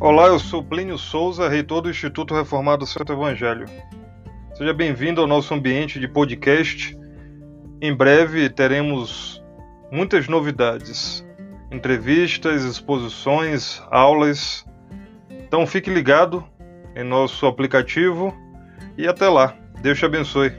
Olá, eu sou Plínio Souza, reitor do Instituto Reformado Santo Evangelho. Seja bem-vindo ao nosso ambiente de podcast. Em breve teremos muitas novidades: entrevistas, exposições, aulas. Então fique ligado em nosso aplicativo e até lá. Deus te abençoe.